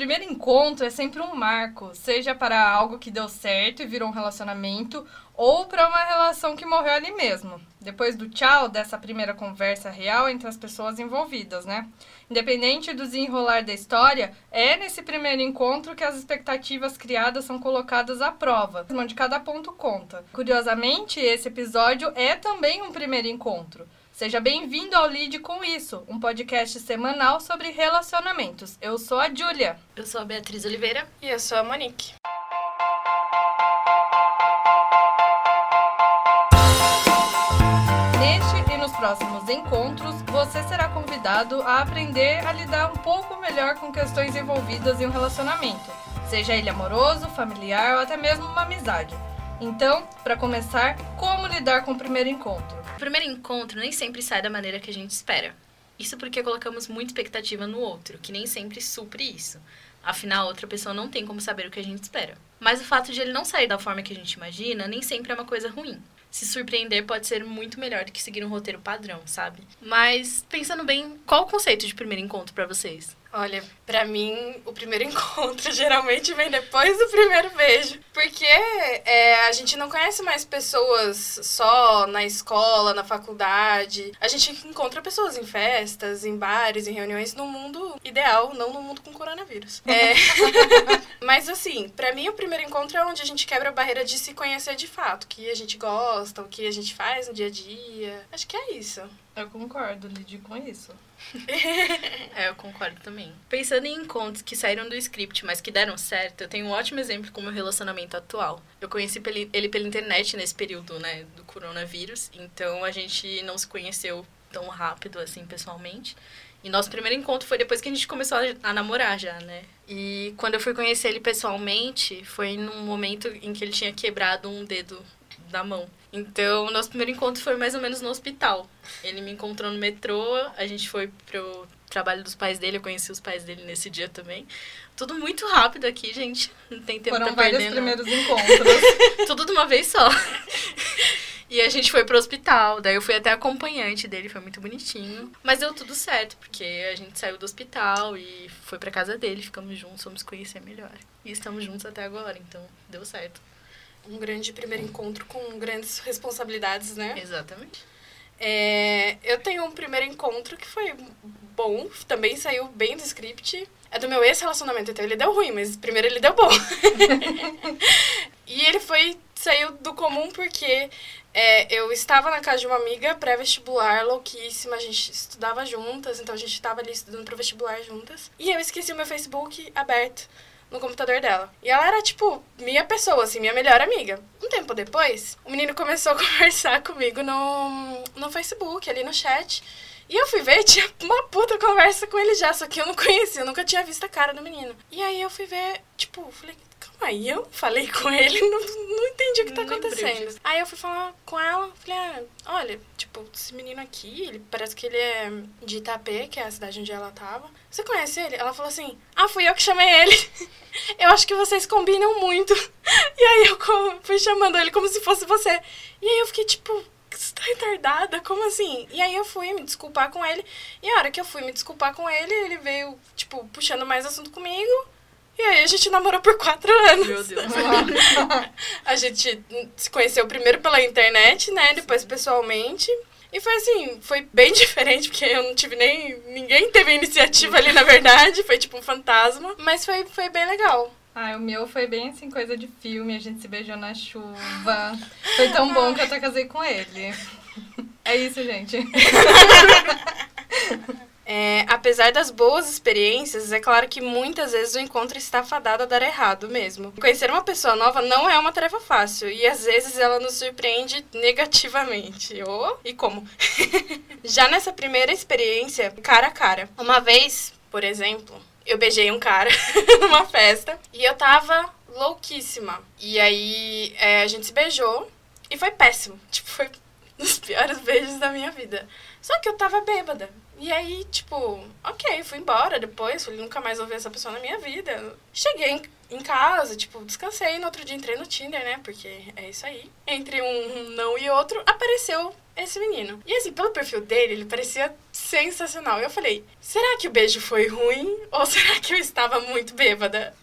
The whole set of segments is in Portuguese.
primeiro encontro é sempre um marco, seja para algo que deu certo e virou um relacionamento, ou para uma relação que morreu ali mesmo. Depois do tchau, dessa primeira conversa real entre as pessoas envolvidas, né? Independente do desenrolar da história, é nesse primeiro encontro que as expectativas criadas são colocadas à prova, onde cada ponto conta. Curiosamente, esse episódio é também um primeiro encontro. Seja bem-vindo ao Lide com Isso, um podcast semanal sobre relacionamentos. Eu sou a Júlia. Eu sou a Beatriz Oliveira. E eu sou a Monique. Neste e nos próximos encontros, você será convidado a aprender a lidar um pouco melhor com questões envolvidas em um relacionamento, seja ele amoroso, familiar ou até mesmo uma amizade. Então, para começar, como lidar com o primeiro encontro? O primeiro encontro nem sempre sai da maneira que a gente espera. Isso porque colocamos muita expectativa no outro, que nem sempre supre isso. Afinal, outra pessoa não tem como saber o que a gente espera. Mas o fato de ele não sair da forma que a gente imagina nem sempre é uma coisa ruim. Se surpreender pode ser muito melhor do que seguir um roteiro padrão, sabe? Mas, pensando bem, qual o conceito de primeiro encontro para vocês? Olha, pra mim, o primeiro encontro geralmente vem depois do primeiro beijo. Porque é, a gente não conhece mais pessoas só na escola, na faculdade. A gente encontra pessoas em festas, em bares, em reuniões no mundo ideal, não no mundo com coronavírus. É. Mas assim, pra mim o primeiro encontro é onde a gente quebra a barreira de se conhecer de fato. O que a gente gosta, o que a gente faz no dia a dia. Acho que é isso. Eu concordo, lide com isso. é, eu concordo também. Pensando em encontros que saíram do script, mas que deram certo, eu tenho um ótimo exemplo com o meu relacionamento atual. Eu conheci ele pela internet nesse período, né, do coronavírus, então a gente não se conheceu tão rápido assim pessoalmente. E nosso primeiro encontro foi depois que a gente começou a, namorar já, né? E quando eu fui conhecer ele pessoalmente, foi num momento em que ele tinha quebrado um dedo da mão. Então, nosso primeiro encontro foi mais ou menos no hospital. Ele me encontrou no metrô, a gente foi pro trabalho dos pais dele, eu conheci os pais dele nesse dia também. Tudo muito rápido aqui, gente. Não tem tempo Foram pra vários perder, primeiros encontros. Tudo de uma vez só. E a gente foi pro hospital, daí eu fui até acompanhante dele, foi muito bonitinho. Mas deu tudo certo, porque a gente saiu do hospital e foi pra casa dele, ficamos juntos, fomos conhecer melhor. E estamos juntos até agora, então deu certo um grande primeiro encontro com grandes responsabilidades, né? Exatamente. É, eu tenho um primeiro encontro que foi bom, também saiu bem do script. É do meu ex-relacionamento, então ele deu ruim, mas primeiro ele deu bom. e ele foi, saiu do comum porque é, eu estava na casa de uma amiga pré-vestibular, louquíssima, a gente estudava juntas, então a gente estava ali estudando pro vestibular juntas. E eu esqueci o meu Facebook aberto no computador dela. E ela era, tipo, minha pessoa, assim, minha melhor amiga. Um tempo depois, o menino começou a conversar comigo no, no Facebook, ali no chat. E eu fui ver, tinha uma puta conversa com ele já, só que eu não conhecia, eu nunca tinha visto a cara do menino. E aí eu fui ver, tipo, falei, Aí eu falei com ele, não, não entendi o que tá acontecendo. Aí eu fui falar com ela, falei, ah, olha, tipo, esse menino aqui, ele parece que ele é de Itapê, que é a cidade onde ela tava. Você conhece ele? Ela falou assim, ah, fui eu que chamei ele. eu acho que vocês combinam muito. E aí eu fui chamando ele como se fosse você. E aí eu fiquei, tipo, você tá retardada? Como assim? E aí eu fui me desculpar com ele. E a hora que eu fui me desculpar com ele, ele veio, tipo, puxando mais assunto comigo. E aí a gente namorou por quatro anos. Meu Deus. a gente se conheceu primeiro pela internet, né? Depois pessoalmente. E foi assim, foi bem diferente, porque eu não tive nem. Ninguém teve iniciativa ali, na verdade. Foi tipo um fantasma. Mas foi, foi bem legal. Ah, o meu foi bem assim, coisa de filme, a gente se beijou na chuva. Foi tão bom que eu até casei com ele. É isso, gente. É, apesar das boas experiências, é claro que muitas vezes o encontro está fadado a dar errado mesmo. Conhecer uma pessoa nova não é uma tarefa fácil e às vezes ela nos surpreende negativamente. Oh, e como? Já nessa primeira experiência, cara a cara. Uma vez, por exemplo, eu beijei um cara numa festa e eu tava louquíssima. E aí é, a gente se beijou e foi péssimo. Tipo, foi dos piores beijos da minha vida. Só que eu tava bêbada. E aí, tipo, ok, fui embora depois, falei, nunca mais vou ver essa pessoa na minha vida. Cheguei em, em casa, tipo, descansei, no outro dia entrei no Tinder, né? Porque é isso aí. Entre um não e outro, apareceu esse menino. E assim, pelo perfil dele, ele parecia sensacional. Eu falei, será que o beijo foi ruim? Ou será que eu estava muito bêbada?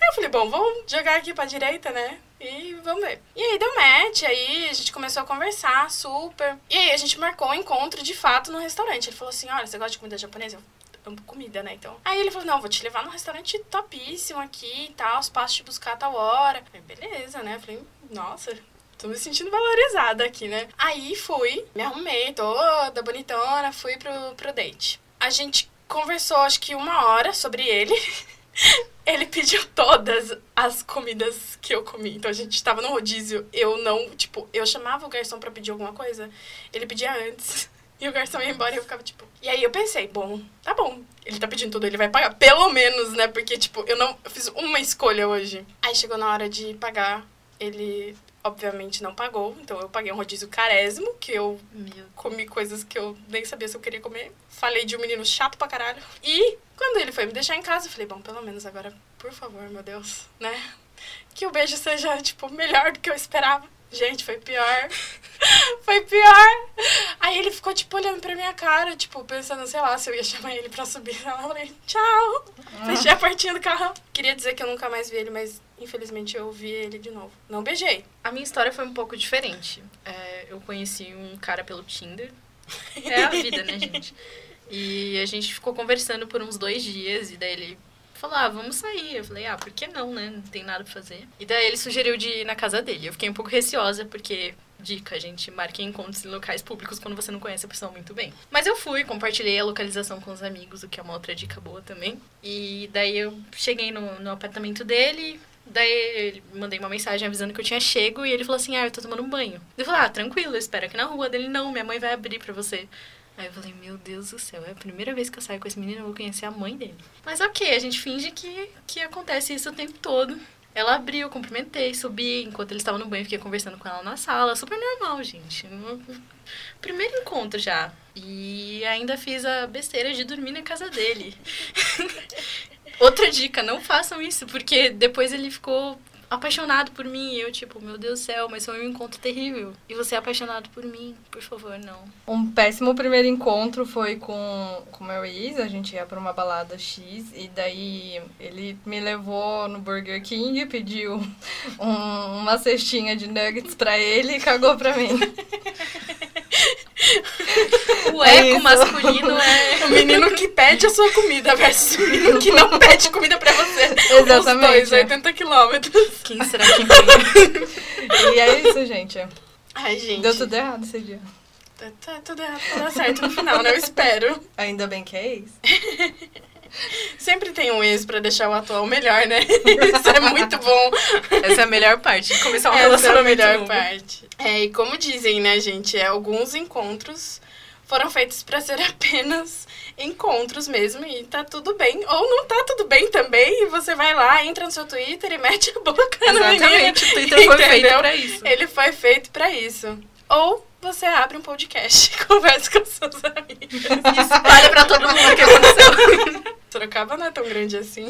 Aí eu falei, bom, vamos jogar aqui pra direita, né? E vamos ver. E aí deu match, aí a gente começou a conversar super. E aí a gente marcou um encontro de fato no restaurante. Ele falou assim: olha, você gosta de comida japonesa? Eu amo comida, né? Então. Aí ele falou: não, vou te levar num restaurante topíssimo aqui e tal, passo te buscar a tal hora. Beleza, né? Eu falei, nossa, Tô me sentindo valorizada aqui, né? Aí fui, me arrumei toda bonitona, fui pro, pro date. A gente conversou acho que uma hora sobre ele. Ele pediu todas as comidas que eu comi. Então a gente tava no rodízio. Eu não, tipo, eu chamava o garçom para pedir alguma coisa, ele pedia antes. E o garçom ia embora e eu ficava tipo. E aí eu pensei, bom, tá bom. Ele tá pedindo tudo, ele vai pagar. Pelo menos, né? Porque, tipo, eu não eu fiz uma escolha hoje. Aí chegou na hora de pagar, ele obviamente não pagou. Então eu paguei um rodízio carésimo, que eu Meu. comi coisas que eu nem sabia se eu queria comer. Falei de um menino chato pra caralho. E quando ele foi me deixar em casa, eu falei, bom, pelo menos agora, por favor, meu Deus, né? Que o beijo seja, tipo, melhor do que eu esperava. Gente, foi pior. foi pior. Aí ele ficou, tipo, olhando pra minha cara, tipo, pensando, sei lá, se eu ia chamar ele pra subir. Eu falei, tchau. Ah. Fechei a portinha do carro. Queria dizer que eu nunca mais vi ele, mas infelizmente eu vi ele de novo. Não beijei. A minha história foi um pouco diferente. É, eu conheci um cara pelo Tinder. É a vida, né, gente? E a gente ficou conversando por uns dois dias, e daí ele falou, ah, vamos sair. Eu falei, ah, por que não, né? Não tem nada pra fazer. E daí ele sugeriu de ir na casa dele. Eu fiquei um pouco receosa, porque dica, gente, marque encontros em locais públicos quando você não conhece a pessoa muito bem. Mas eu fui, compartilhei a localização com os amigos, o que é uma outra dica boa também. E daí eu cheguei no, no apartamento dele, Daí eu mandei uma mensagem avisando que eu tinha chego e ele falou assim: Ah, eu tô tomando um banho. Eu falei: Ah, tranquilo, espera aqui na rua dele. Não, minha mãe vai abrir pra você. Aí eu falei: Meu Deus do céu, é a primeira vez que eu saio com esse menino, eu vou conhecer a mãe dele. Mas ok, a gente finge que, que acontece isso o tempo todo. Ela abriu, cumprimentei, subi. Enquanto ele estava no banho, fiquei conversando com ela na sala. Super normal, gente. Primeiro encontro já. E ainda fiz a besteira de dormir na casa dele. Outra dica, não façam isso, porque depois ele ficou apaixonado por mim. E eu, tipo, meu Deus do céu, mas foi um encontro terrível. E você é apaixonado por mim, por favor, não. Um péssimo primeiro encontro foi com o meu ex. A gente ia pra uma balada X. E daí ele me levou no Burger King, pediu um, uma cestinha de nuggets pra ele e cagou pra mim. O é eco masculino é. O menino que pede a sua comida versus o menino que não pede comida pra você. Exatamente. Os dois, 80 quilômetros. Quem será que ganha? e é isso, gente. Ai, gente. Deu tudo errado esse dia. Tá, tá tudo errado pra dar certo no final, né? Eu espero. Ainda bem que é isso. Sempre tem um ex pra deixar o atual melhor, né? Isso é muito bom. Essa é a melhor parte de começar um Essa relacionamento. Essa é a melhor parte. É, e como dizem, né, gente? É, alguns encontros foram feitos para ser apenas encontros mesmo e tá tudo bem. Ou não tá tudo bem também e você vai lá, entra no seu Twitter e mete a boca Exatamente, no menino. o Twitter foi feito pra isso. Ele foi feito para isso. Ou você abre um podcast e conversa com seus amigos. Espalha pra todo mundo o que aconteceu. Sorocaba não é tão grande assim.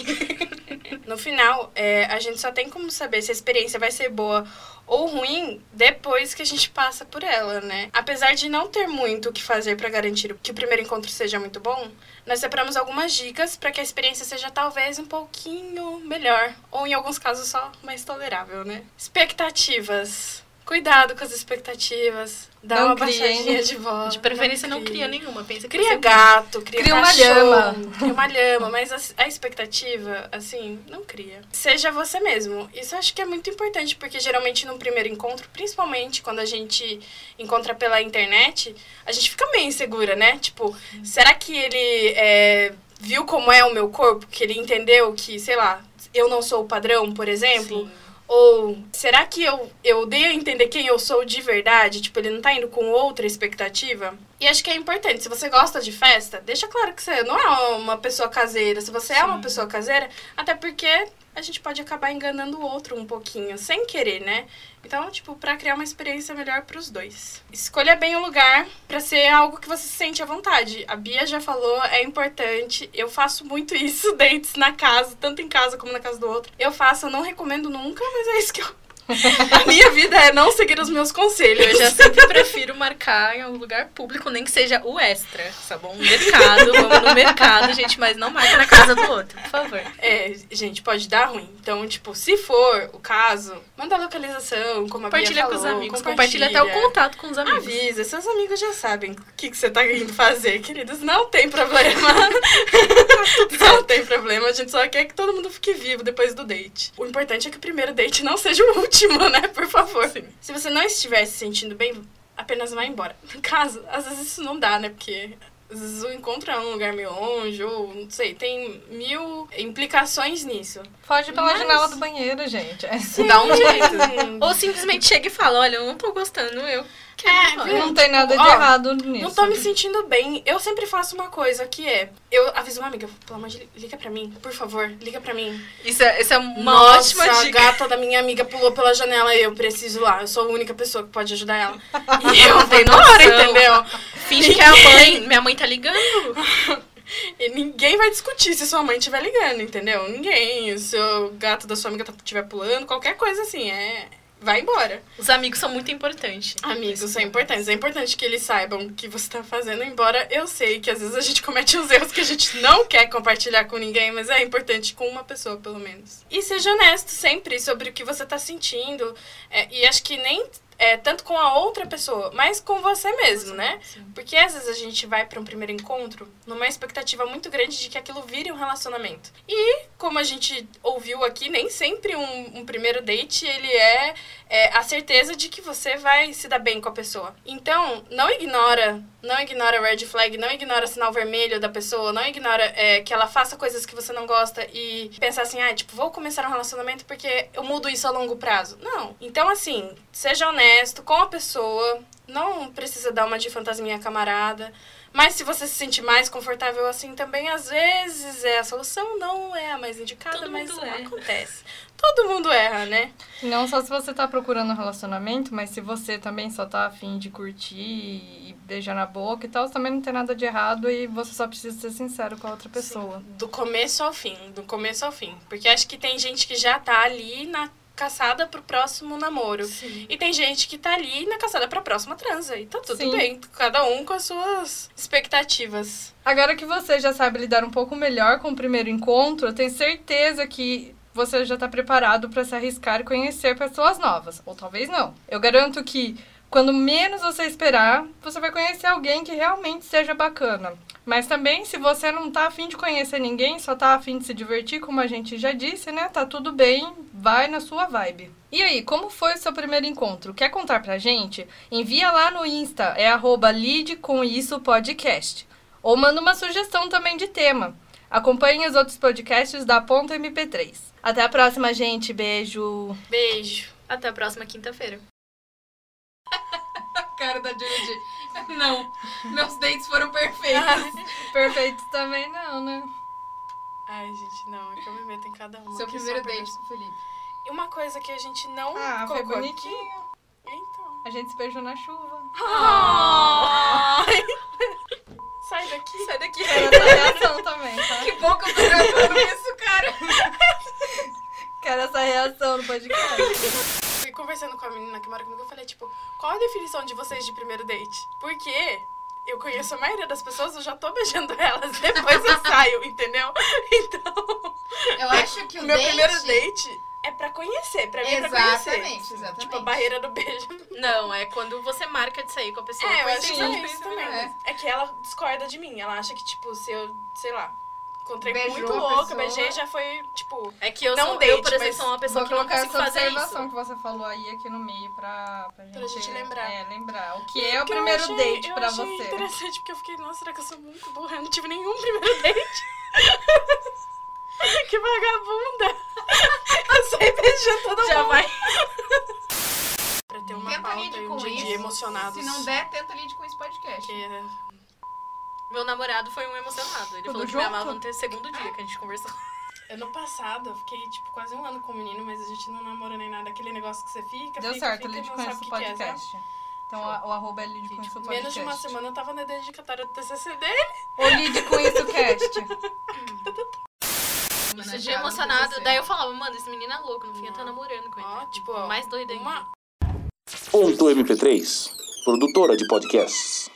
No final, é, a gente só tem como saber se a experiência vai ser boa ou ruim depois que a gente passa por ela, né? Apesar de não ter muito o que fazer para garantir que o primeiro encontro seja muito bom, nós separamos algumas dicas para que a experiência seja talvez um pouquinho melhor, ou em alguns casos só mais tolerável, né? Expectativas. Cuidado com as expectativas. Dá não uma baixadinha de voz. De preferência não, não cria nenhuma. Pensa que cria gato, cria, cria uma lhama. Cria uma lhama, mas a, a, expectativa, assim, não cria. Seja você mesmo. Isso eu acho que é muito importante, porque geralmente no primeiro encontro, principalmente quando a gente encontra pela internet, a gente fica meio insegura, né? Tipo, hum. será que ele é, viu como é o meu corpo? Que ele entendeu que, sei lá, eu não sou o padrão, por exemplo? Sim ou será que eu, eu dei a entender quem eu sou de verdade? Tipo, ele não tá indo com outra expectativa? E acho que é importante, se você gosta de festa, deixa claro que você não é uma pessoa caseira. Se você Sim. é uma pessoa caseira, até porque a gente pode acabar enganando o outro um pouquinho, sem querer, né? Então, tipo, pra criar uma experiência melhor pros dois. Escolha bem o lugar pra ser algo que você se sente à vontade. A Bia já falou, é importante. Eu faço muito isso, dates na casa, tanto em casa como na casa do outro. Eu faço, eu não recomendo nunca, mas é isso que eu a minha vida é não seguir os meus conselhos. Eu já sempre prefiro marcar em algum lugar público, nem que seja o extra, tá bom? Mercado, vamos no mercado, gente, mas não marque na casa do outro, por favor. É, gente, pode dar ruim. Então, tipo, se for o caso, manda a localização, como a Compartilha falou, com os amigos, compartilha até o contato com os amigos. Avisa, seus amigos já sabem o que, que você tá indo fazer, queridos. Não tem problema. não tem problema, a gente só quer que todo mundo fique vivo depois do date. O importante é que o primeiro date não seja o último, né? Por favor. Se você não estiver se sentindo bem, apenas vá embora. No caso, às vezes isso não dá, né? Porque às vezes o encontro é um lugar meio longe, ou não sei, tem mil implicações nisso. Foge pela Mas- janela do banheiro, gente. É. Dá um jeito. Ou simplesmente chega e fala, olha, eu não tô gostando, eu É, viu? Não tem nada de Ó, errado nisso. Não tô me sentindo bem. Eu sempre faço uma coisa que é. Eu aviso uma amiga, pelo amor de Deus, liga pra mim, por favor, liga pra mim. Isso é, isso é uma Nossa, ótima a dica. gata da minha amiga pulou pela janela e eu preciso lá. Eu sou a única pessoa que pode ajudar ela. E eu Não embora, noção. entendeu? Finge que é a mãe. Minha mãe tá ligando. E ninguém vai discutir se sua mãe estiver ligando, entendeu? Ninguém. O seu gato da sua amiga estiver pulando, qualquer coisa assim, é. Vai embora. Os amigos são muito importantes. Amigos são importantes. É importante que eles saibam o que você tá fazendo, embora eu sei que às vezes a gente comete uns erros que a gente não quer compartilhar com ninguém, mas é importante com uma pessoa, pelo menos. E seja honesto sempre sobre o que você tá sentindo. É, e acho que nem é, tanto com a outra pessoa, mas com você mesmo, né? Porque às vezes a gente vai para um primeiro encontro numa expectativa muito grande de que aquilo vire um relacionamento. E, como a gente ouviu aqui, nem sempre um, um primeiro date ele é, é a certeza de que você vai se dar bem com a pessoa. Então, não ignora, não ignora red flag, não ignora sinal vermelho da pessoa, não ignora é, que ela faça coisas que você não gosta e pensar assim, ah, tipo, vou começar um relacionamento porque eu mudo isso a longo prazo. Não. Então, assim, seja honesto com a pessoa, não precisa dar uma de fantasminha camarada. Mas se você se sente mais confortável assim também, às vezes é a solução, não é a mais indicada, Todo mas acontece. Todo mundo erra, né? Não só se você tá procurando um relacionamento, mas se você também só tá afim de curtir e beijar na boca e tal, também não tem nada de errado e você só precisa ser sincero com a outra pessoa. Do começo ao fim, do começo ao fim. Porque acho que tem gente que já tá ali na caçada pro próximo namoro. Sim. E tem gente que tá ali na caçada pra próxima transa. E tá tudo Sim. bem. Cada um com as suas expectativas. Agora que você já sabe lidar um pouco melhor com o primeiro encontro, eu tenho certeza que você já está preparado para se arriscar e conhecer pessoas novas. Ou talvez não. Eu garanto que quando menos você esperar, você vai conhecer alguém que realmente seja bacana. Mas também, se você não tá afim de conhecer ninguém, só tá afim de se divertir, como a gente já disse, né? Tá tudo bem, vai na sua vibe. E aí, como foi o seu primeiro encontro? Quer contar pra gente? Envia lá no Insta, é arroba. Ou manda uma sugestão também de tema. Acompanhe os outros podcasts da Ponta MP3. Até a próxima, gente. Beijo. Beijo. Até a próxima quinta-feira. Cara da Judy. Não, meus dates foram perfeitos. perfeitos também não, né? Ai, gente, não. É que eu me meto em cada uma. Seu primeiro date com o Felipe. E uma coisa que a gente não Ah, foi colocou bonitinho. aqui. Então. A gente se beijou na chuva. Ai. Sai daqui. Sai daqui. Quero essa reação também, tá? Que bom que eu tô gravando isso, cara. Quero essa reação no podcast. Conversando com a menina que mora comigo, eu falei, tipo, qual a definição de vocês de primeiro date? Porque eu conheço a maioria das pessoas, eu já tô beijando elas, depois eu saio, entendeu? Então, Eu acho que o meu date... primeiro date é pra conhecer, pra mim é pra conhecer. Exatamente, exatamente. Tipo, a barreira do beijo. Não, é quando você marca de sair com a pessoa. É, eu acho que é exatamente isso também. é. É que ela discorda de mim. Ela acha que, tipo, se eu, sei lá, encontrei Beijou muito louca, pessoa. beijei, já foi, tipo, É que eu Não sou, date, eu, por exemplo, mas sou uma pessoa Vou que não colocar consigo essa fazer observação isso. que você falou aí aqui no meio pra, pra gente... gente lembrar. É, lembrar. O que é o que eu primeiro achei- date eu pra achei você? interessante, porque eu fiquei, nossa, será que eu sou muito burra? Eu não tive nenhum primeiro date. que vagabunda. Eu saí beijando todo Já mundo. vai. Pra ter uma Tenta pauta e um com dia emocionados. Se não der, tenta lide com esse podcast. Porque Meu namorado foi um emocionado. Ele Tudo falou que me junto? amava no segundo dia que a gente conversou. Ano passado, eu fiquei, tipo, quase um ano com o menino, mas a gente não namorou nem nada. Aquele negócio que você fica, Deu fica, certo, fica, Lid não Conhece o o é? Podcast. Então a- o arroba é Lid o Podcast. Menos de uma semana eu tava na dedicatória do TCC dele. Ou Lid Conhece o Cast. Isso de emocionado. Daí eu falava, mano, esse menino é louco, no fim eu tô namorando com ele. Ó, tipo, ó, Mais doido ainda. uma, Ponto MP3, produtora de podcasts.